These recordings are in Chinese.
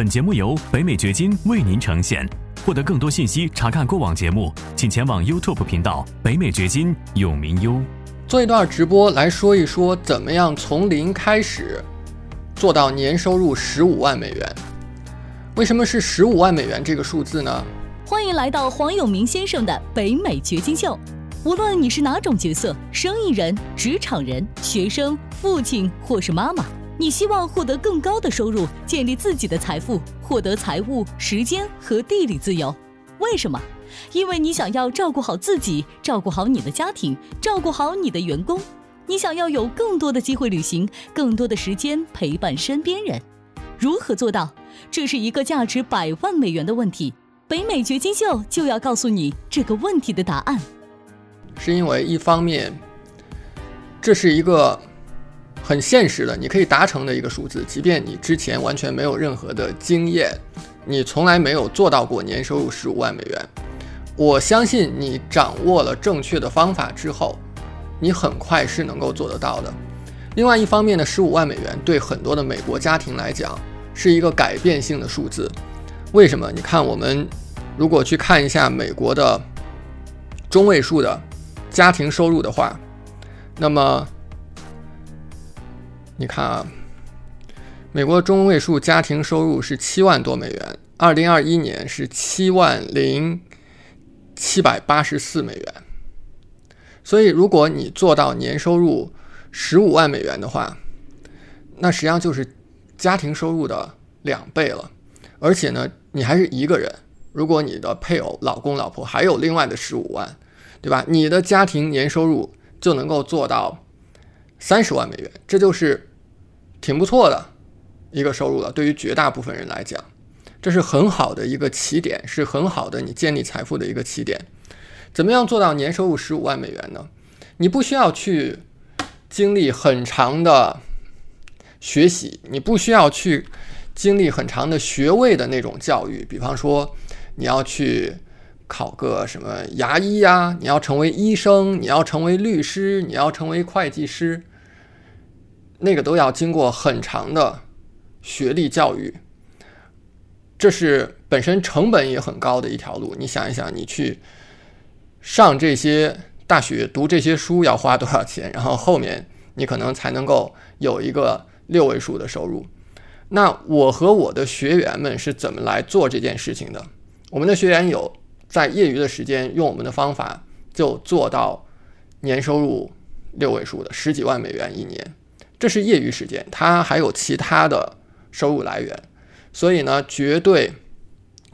本节目由北美掘金为您呈现。获得更多信息，查看过往节目，请前往 YouTube 频道“北美掘金”永明优。做一段直播来说一说，怎么样从零开始做到年收入十五万美元？为什么是十五万美元这个数字呢？欢迎来到黄永明先生的北美掘金秀。无论你是哪种角色，生意人、职场人、学生、父亲或是妈妈。你希望获得更高的收入，建立自己的财富，获得财务、时间和地理自由。为什么？因为你想要照顾好自己，照顾好你的家庭，照顾好你的员工。你想要有更多的机会旅行，更多的时间陪伴身边人。如何做到？这是一个价值百万美元的问题。北美掘金秀就要告诉你这个问题的答案。是因为一方面，这是一个。很现实的，你可以达成的一个数字，即便你之前完全没有任何的经验，你从来没有做到过年收入十五万美元，我相信你掌握了正确的方法之后，你很快是能够做得到的。另外一方面呢，十五万美元对很多的美国家庭来讲是一个改变性的数字。为什么？你看，我们如果去看一下美国的中位数的家庭收入的话，那么。你看啊，美国中位数家庭收入是七万多美元，二零二一年是七万零七百八十四美元。所以，如果你做到年收入十五万美元的话，那实际上就是家庭收入的两倍了。而且呢，你还是一个人，如果你的配偶、老公、老婆还有另外的十五万，对吧？你的家庭年收入就能够做到三十万美元，这就是。挺不错的一个收入了，对于绝大部分人来讲，这是很好的一个起点，是很好的你建立财富的一个起点。怎么样做到年收入十五万美元呢？你不需要去经历很长的学习，你不需要去经历很长的学位的那种教育，比方说你要去考个什么牙医呀，你要成为医生，你要成为律师，你要成为会计师。那个都要经过很长的学历教育，这是本身成本也很高的一条路。你想一想，你去上这些大学读这些书要花多少钱？然后后面你可能才能够有一个六位数的收入。那我和我的学员们是怎么来做这件事情的？我们的学员有在业余的时间用我们的方法就做到年收入六位数的十几万美元一年。这是业余时间，他还有其他的收入来源，所以呢，绝对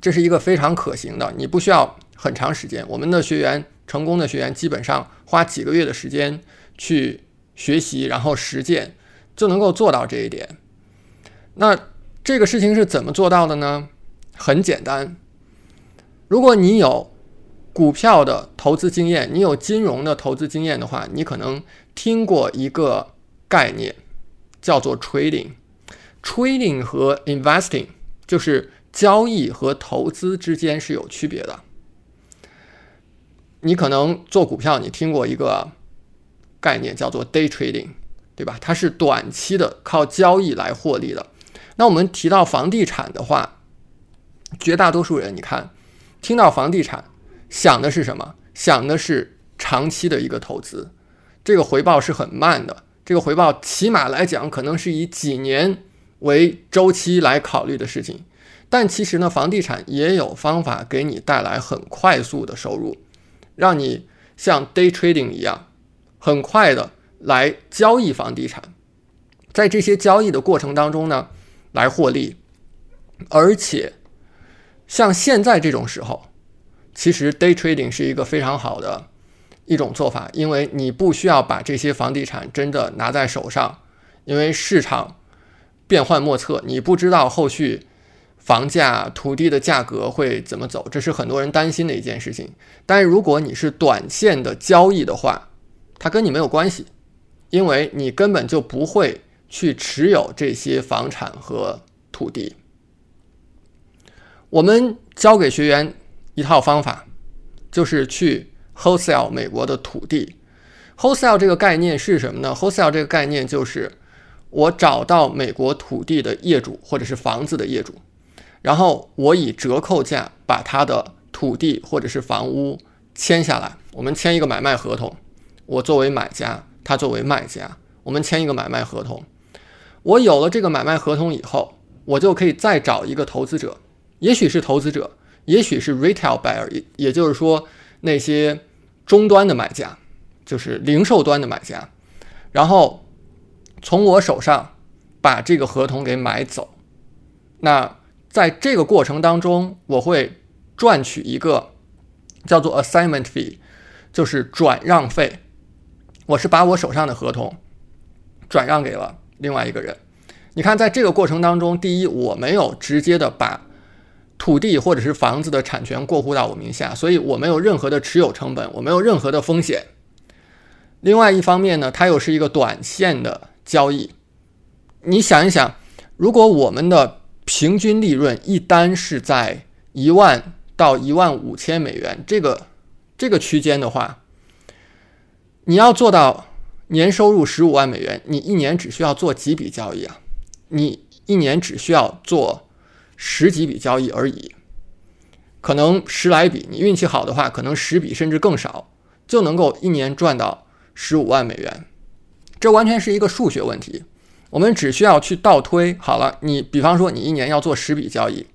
这是一个非常可行的。你不需要很长时间，我们的学员成功的学员基本上花几个月的时间去学习，然后实践就能够做到这一点。那这个事情是怎么做到的呢？很简单，如果你有股票的投资经验，你有金融的投资经验的话，你可能听过一个。概念叫做 trading，trading 和 investing 就是交易和投资之间是有区别的。你可能做股票，你听过一个概念叫做 day trading，对吧？它是短期的，靠交易来获利的。那我们提到房地产的话，绝大多数人你看听到房地产想的是什么？想的是长期的一个投资，这个回报是很慢的。这个回报起码来讲，可能是以几年为周期来考虑的事情。但其实呢，房地产也有方法给你带来很快速的收入，让你像 day trading 一样，很快的来交易房地产，在这些交易的过程当中呢，来获利。而且，像现在这种时候，其实 day trading 是一个非常好的。一种做法，因为你不需要把这些房地产真的拿在手上，因为市场变幻莫测，你不知道后续房价、土地的价格会怎么走，这是很多人担心的一件事情。但是如果你是短线的交易的话，它跟你没有关系，因为你根本就不会去持有这些房产和土地。我们教给学员一套方法，就是去。Wholesale 美国的土地，wholesale 这个概念是什么呢？wholesale 这个概念就是我找到美国土地的业主或者是房子的业主，然后我以折扣价把他的土地或者是房屋签下来，我们签一个买卖合同，我作为买家，他作为卖家，我们签一个买卖合同。我有了这个买卖合同以后，我就可以再找一个投资者，也许是投资者，也许是 retail buyer，也也就是说那些终端的买家，就是零售端的买家，然后从我手上把这个合同给买走。那在这个过程当中，我会赚取一个叫做 assignment fee，就是转让费。我是把我手上的合同转让给了。另外一个人，你看，在这个过程当中，第一，我没有直接的把土地或者是房子的产权过户到我名下，所以我没有任何的持有成本，我没有任何的风险。另外一方面呢，它又是一个短线的交易。你想一想，如果我们的平均利润一单是在一万到一万五千美元这个这个区间的话，你要做到。年收入十五万美元，你一年只需要做几笔交易啊？你一年只需要做十几笔交易而已，可能十来笔，你运气好的话，可能十笔甚至更少，就能够一年赚到十五万美元。这完全是一个数学问题，我们只需要去倒推好了。你比方说，你一年要做十笔交易，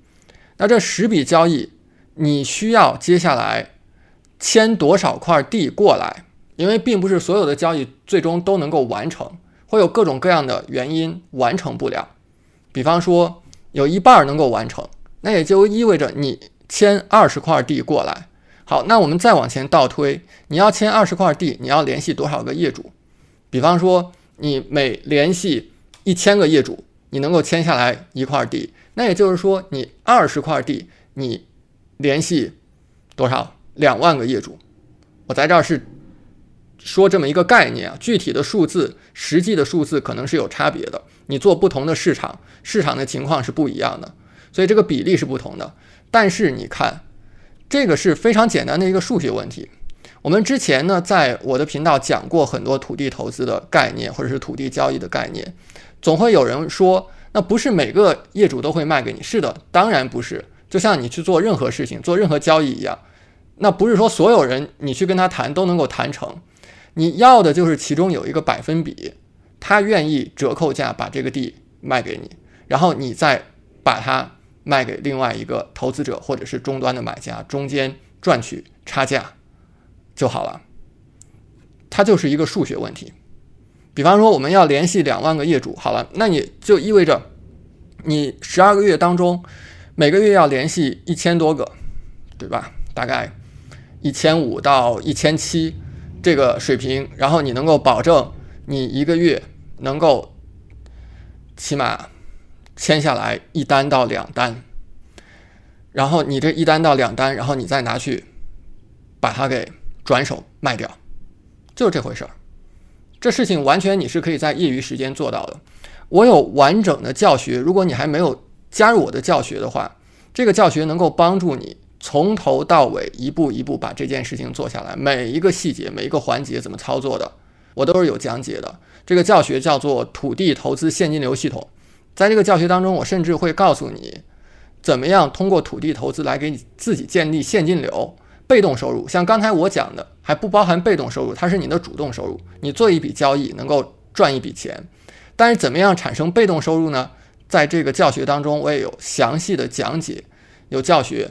那这十笔交易，你需要接下来签多少块地过来？因为并不是所有的交易最终都能够完成，会有各种各样的原因完成不了。比方说，有一半能够完成，那也就意味着你签二十块地过来。好，那我们再往前倒推，你要签二十块地，你要联系多少个业主？比方说，你每联系一千个业主，你能够签下来一块地，那也就是说，你二十块地，你联系多少？两万个业主。我在这儿是。说这么一个概念啊，具体的数字、实际的数字可能是有差别的。你做不同的市场，市场的情况是不一样的，所以这个比例是不同的。但是你看，这个是非常简单的一个数学问题。我们之前呢，在我的频道讲过很多土地投资的概念，或者是土地交易的概念。总会有人说，那不是每个业主都会卖给你。是的，当然不是。就像你去做任何事情、做任何交易一样，那不是说所有人你去跟他谈都能够谈成。你要的就是其中有一个百分比，他愿意折扣价把这个地卖给你，然后你再把它卖给另外一个投资者或者是终端的买家，中间赚取差价就好了。它就是一个数学问题。比方说，我们要联系两万个业主，好了，那你就意味着你十二个月当中每个月要联系一千多个，对吧？大概一千五到一千七。这个水平，然后你能够保证你一个月能够起码签下来一单到两单，然后你这一单到两单，然后你再拿去把它给转手卖掉，就是这回事儿。这事情完全你是可以在业余时间做到的。我有完整的教学，如果你还没有加入我的教学的话，这个教学能够帮助你。从头到尾，一步一步把这件事情做下来，每一个细节、每一个环节怎么操作的，我都是有讲解的。这个教学叫做土地投资现金流系统。在这个教学当中，我甚至会告诉你，怎么样通过土地投资来给你自己建立现金流、被动收入。像刚才我讲的，还不包含被动收入，它是你的主动收入。你做一笔交易能够赚一笔钱，但是怎么样产生被动收入呢？在这个教学当中，我也有详细的讲解，有教学。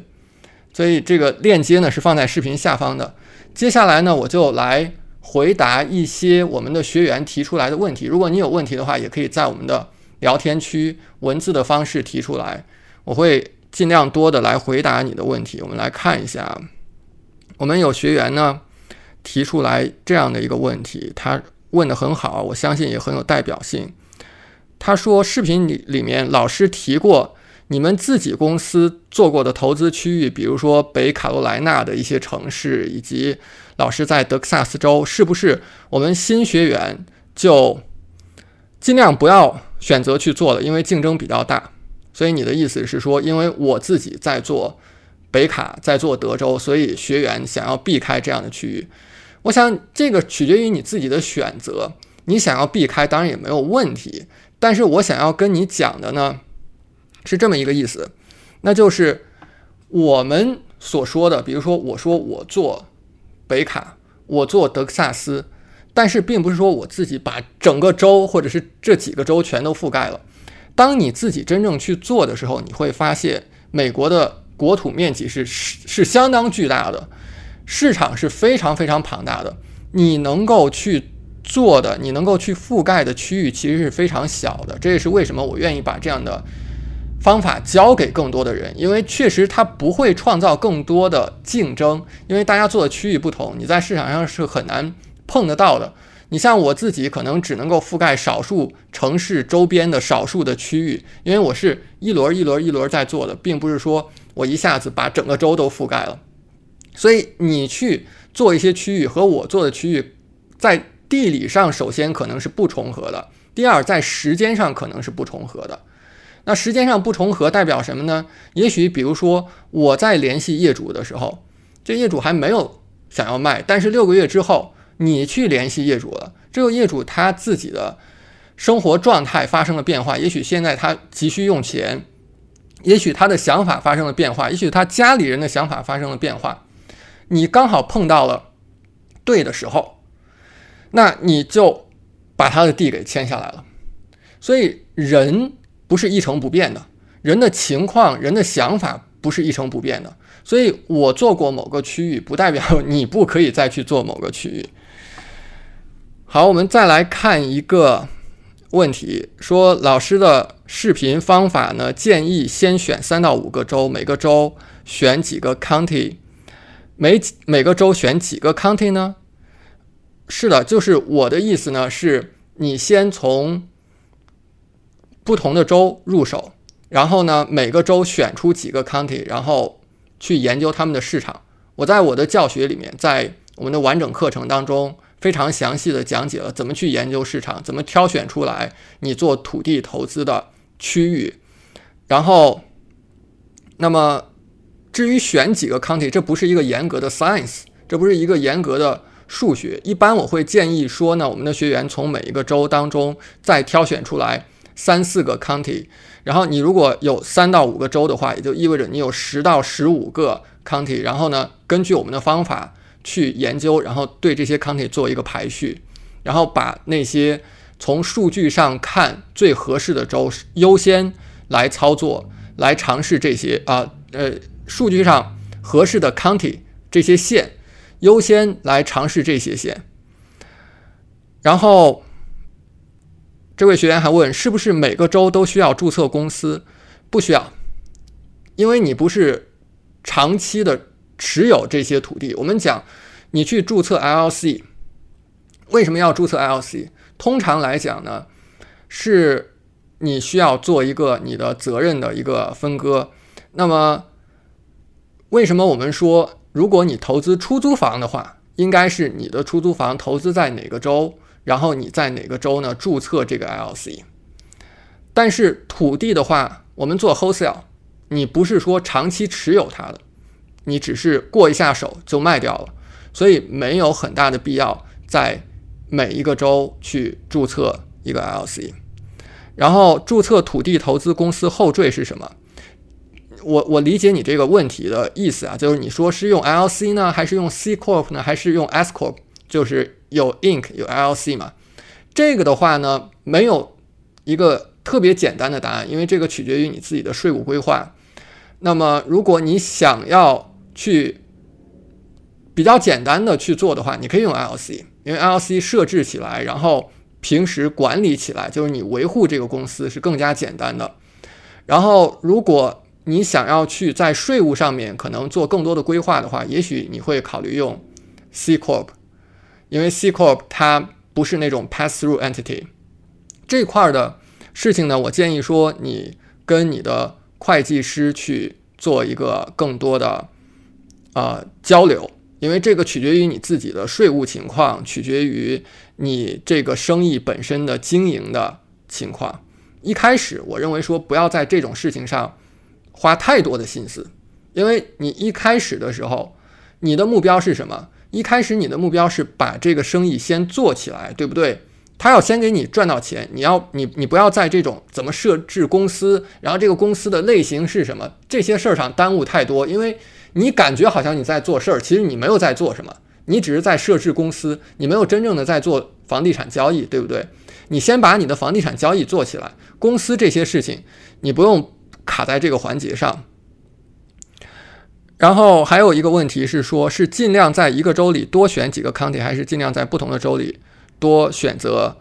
所以这个链接呢是放在视频下方的。接下来呢，我就来回答一些我们的学员提出来的问题。如果你有问题的话，也可以在我们的聊天区文字的方式提出来，我会尽量多的来回答你的问题。我们来看一下，我们有学员呢提出来这样的一个问题，他问的很好，我相信也很有代表性。他说，视频里里面老师提过。你们自己公司做过的投资区域，比如说北卡罗来纳的一些城市，以及老师在德克萨斯州，是不是我们新学员就尽量不要选择去做了？因为竞争比较大。所以你的意思是说，因为我自己在做北卡，在做德州，所以学员想要避开这样的区域。我想这个取决于你自己的选择。你想要避开，当然也没有问题。但是我想要跟你讲的呢。是这么一个意思，那就是我们所说的，比如说我说我做北卡，我做德克萨斯，但是并不是说我自己把整个州或者是这几个州全都覆盖了。当你自己真正去做的时候，你会发现美国的国土面积是是是相当巨大的，市场是非常非常庞大的。你能够去做的，你能够去覆盖的区域其实是非常小的。这也是为什么我愿意把这样的方法教给更多的人，因为确实它不会创造更多的竞争，因为大家做的区域不同，你在市场上是很难碰得到的。你像我自己，可能只能够覆盖少数城市周边的少数的区域，因为我是一轮一轮一轮在做的，并不是说我一下子把整个州都覆盖了。所以你去做一些区域和我做的区域，在地理上首先可能是不重合的，第二在时间上可能是不重合的。那时间上不重合代表什么呢？也许比如说我在联系业主的时候，这业主还没有想要卖，但是六个月之后。你去联系业主了，这个业主他自己的生活状态发生了变化，也许现在他急需用钱，也许他的想法发生了变化，也许他家里人的想法发生了变化，你刚好碰到了对的时候，那你就把他的地给签下来了。所以人不是一成不变的，人的情况、人的想法不是一成不变的。所以我做过某个区域，不代表你不可以再去做某个区域。好，我们再来看一个问题，说老师的视频方法呢，建议先选三到五个州，每个州选几个 county，每每个州选几个 county 呢？是的，就是我的意思呢，是你先从不同的州入手，然后呢，每个州选出几个 county，然后去研究他们的市场。我在我的教学里面，在我们的完整课程当中。非常详细的讲解了怎么去研究市场，怎么挑选出来你做土地投资的区域。然后，那么至于选几个 county，这不是一个严格的 science，这不是一个严格的数学。一般我会建议说呢，我们的学员从每一个州当中再挑选出来三四个 county。然后你如果有三到五个州的话，也就意味着你有十到十五个 county。然后呢，根据我们的方法。去研究，然后对这些 county 做一个排序，然后把那些从数据上看最合适的州优先来操作，来尝试这些啊呃数据上合适的 county 这些县优先来尝试这些县。然后这位学员还问，是不是每个州都需要注册公司？不需要，因为你不是长期的。持有这些土地，我们讲，你去注册 LLC，为什么要注册 LLC？通常来讲呢，是你需要做一个你的责任的一个分割。那么，为什么我们说，如果你投资出租房的话，应该是你的出租房投资在哪个州，然后你在哪个州呢注册这个 LC，但是土地的话，我们做 wholesale，你不是说长期持有它的。你只是过一下手就卖掉了，所以没有很大的必要在每一个州去注册一个 LC。然后注册土地投资公司后缀是什么？我我理解你这个问题的意思啊，就是你说是用 LC 呢，还是用 C Corp 呢，还是用 S Corp？就是有 Inc 有 LC 嘛？这个的话呢，没有一个特别简单的答案，因为这个取决于你自己的税务规划。那么如果你想要去比较简单的去做的话，你可以用 LC，因为 LC 设置起来，然后平时管理起来，就是你维护这个公司是更加简单的。然后，如果你想要去在税务上面可能做更多的规划的话，也许你会考虑用 C Corp，因为 C Corp 它不是那种 pass through entity 这块的事情呢。我建议说，你跟你的会计师去做一个更多的。啊，交流，因为这个取决于你自己的税务情况，取决于你这个生意本身的经营的情况。一开始，我认为说不要在这种事情上花太多的心思，因为你一开始的时候，你的目标是什么？一开始你的目标是把这个生意先做起来，对不对？他要先给你赚到钱，你要你你不要在这种怎么设置公司，然后这个公司的类型是什么这些事儿上耽误太多，因为你感觉好像你在做事儿，其实你没有在做什么，你只是在设置公司，你没有真正的在做房地产交易，对不对？你先把你的房地产交易做起来，公司这些事情你不用卡在这个环节上。然后还有一个问题是说，是尽量在一个州里多选几个 county，还是尽量在不同的州里多选择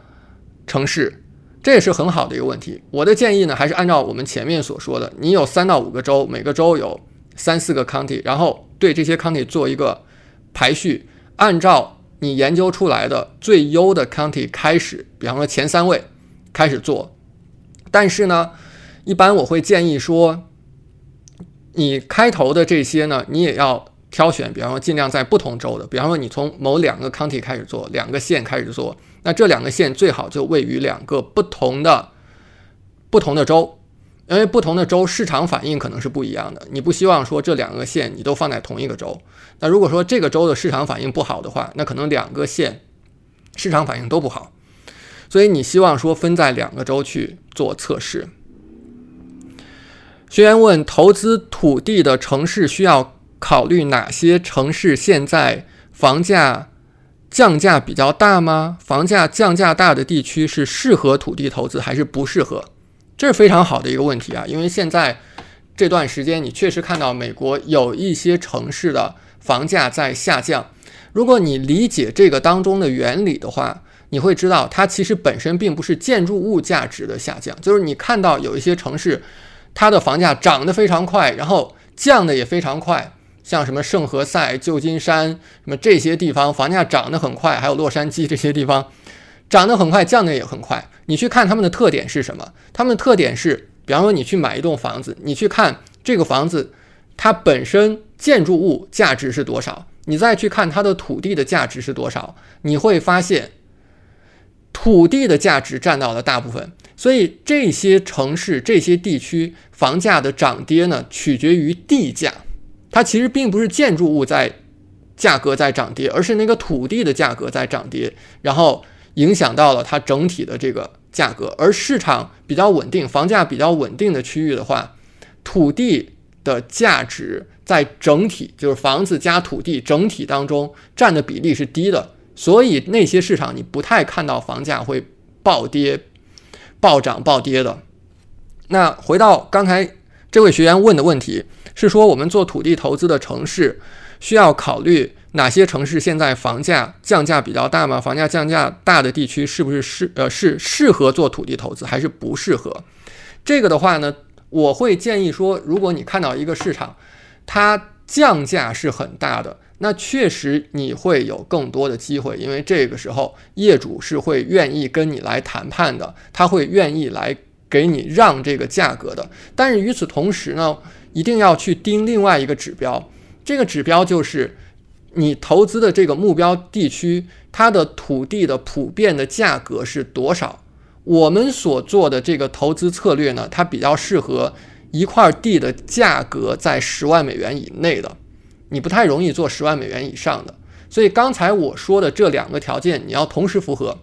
城市？这也是很好的一个问题。我的建议呢，还是按照我们前面所说的，你有三到五个州，每个州有三四个 county，然后对这些 county 做一个排序，按照你研究出来的最优的 county 开始，比方说前三位开始做。但是呢，一般我会建议说。你开头的这些呢，你也要挑选，比方说尽量在不同州的，比方说你从某两个 county 开始做，两个县开始做，那这两个县最好就位于两个不同的不同的州，因为不同的州市场反应可能是不一样的。你不希望说这两个县你都放在同一个州，那如果说这个州的市场反应不好的话，那可能两个县市场反应都不好，所以你希望说分在两个州去做测试。学员问：投资土地的城市需要考虑哪些城市？现在房价降价比较大吗？房价降价大的地区是适合土地投资还是不适合？这是非常好的一个问题啊！因为现在这段时间，你确实看到美国有一些城市的房价在下降。如果你理解这个当中的原理的话，你会知道它其实本身并不是建筑物价值的下降，就是你看到有一些城市。它的房价涨得非常快，然后降得也非常快，像什么圣何塞、旧金山什么这些地方，房价涨得很快，还有洛杉矶这些地方，涨得很快，降得也很快。你去看他们的特点是什么？他们的特点是，比方说你去买一栋房子，你去看这个房子，它本身建筑物价值是多少，你再去看它的土地的价值是多少，你会发现，土地的价值占到了大部分。所以这些城市、这些地区房价的涨跌呢，取决于地价。它其实并不是建筑物在价格在涨跌，而是那个土地的价格在涨跌，然后影响到了它整体的这个价格。而市场比较稳定、房价比较稳定的区域的话，土地的价值在整体就是房子加土地整体当中占的比例是低的，所以那些市场你不太看到房价会暴跌。暴涨暴跌的。那回到刚才这位学员问的问题，是说我们做土地投资的城市需要考虑哪些城市现在房价降价比较大吗？房价降价大的地区是不是适呃是适合做土地投资，还是不适合？这个的话呢，我会建议说，如果你看到一个市场，它降价是很大的。那确实你会有更多的机会，因为这个时候业主是会愿意跟你来谈判的，他会愿意来给你让这个价格的。但是与此同时呢，一定要去盯另外一个指标，这个指标就是你投资的这个目标地区，它的土地的普遍的价格是多少。我们所做的这个投资策略呢，它比较适合一块地的价格在十万美元以内的。你不太容易做十万美元以上的，所以刚才我说的这两个条件你要同时符合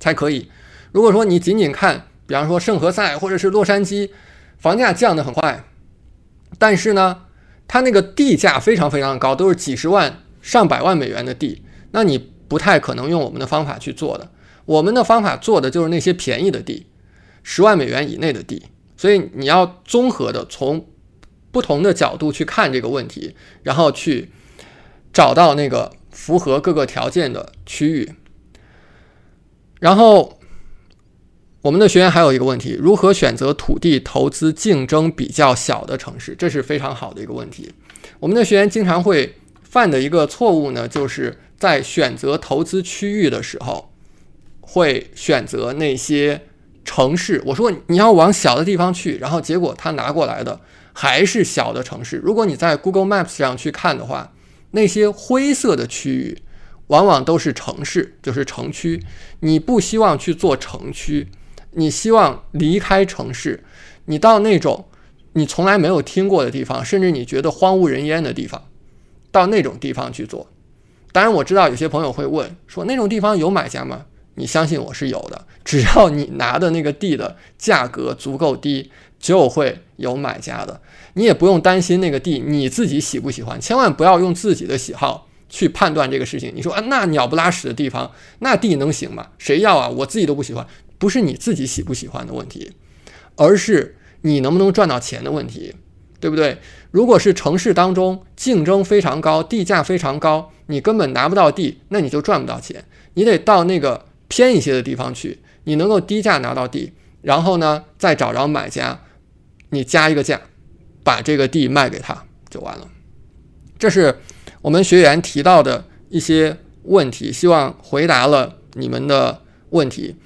才可以。如果说你仅仅看，比方说圣何塞或者是洛杉矶，房价降得很快，但是呢，它那个地价非常非常高，都是几十万、上百万美元的地，那你不太可能用我们的方法去做的。我们的方法做的就是那些便宜的地，十万美元以内的地，所以你要综合的从。不同的角度去看这个问题，然后去找到那个符合各个条件的区域。然后，我们的学员还有一个问题：如何选择土地投资竞争比较小的城市？这是非常好的一个问题。我们的学员经常会犯的一个错误呢，就是在选择投资区域的时候，会选择那些城市。我说你要往小的地方去，然后结果他拿过来的。还是小的城市。如果你在 Google Maps 上去看的话，那些灰色的区域往往都是城市，就是城区。你不希望去做城区，你希望离开城市，你到那种你从来没有听过的地方，甚至你觉得荒无人烟的地方，到那种地方去做。当然，我知道有些朋友会问说，那种地方有买家吗？你相信我是有的，只要你拿的那个地的价格足够低，就会有买家的。你也不用担心那个地你自己喜不喜欢，千万不要用自己的喜好去判断这个事情。你说啊，那鸟不拉屎的地方，那地能行吗？谁要啊？我自己都不喜欢，不是你自己喜不喜欢的问题，而是你能不能赚到钱的问题，对不对？如果是城市当中竞争非常高，地价非常高，你根本拿不到地，那你就赚不到钱。你得到那个。偏一些的地方去，你能够低价拿到地，然后呢，再找着买家，你加一个价，把这个地卖给他就完了。这是我们学员提到的一些问题，希望回答了你们的问题。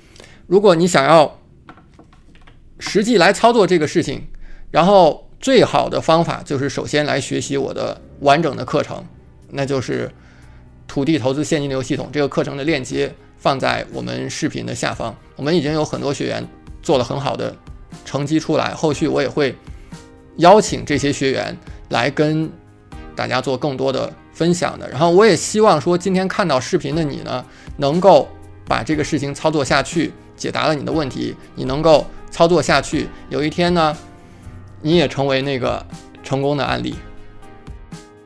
如果你想要实际来操作这个事情，然后最好的方法就是首先来学习我的完整的课程，那就是土地投资现金流系统这个课程的链接。放在我们视频的下方，我们已经有很多学员做了很好的成绩出来，后续我也会邀请这些学员来跟大家做更多的分享的。然后我也希望说，今天看到视频的你呢，能够把这个事情操作下去，解答了你的问题，你能够操作下去，有一天呢，你也成为那个成功的案例。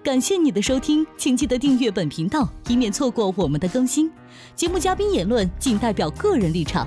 感谢你的收听，请记得订阅本频道，以免错过我们的更新。节目嘉宾言论仅代表个人立场。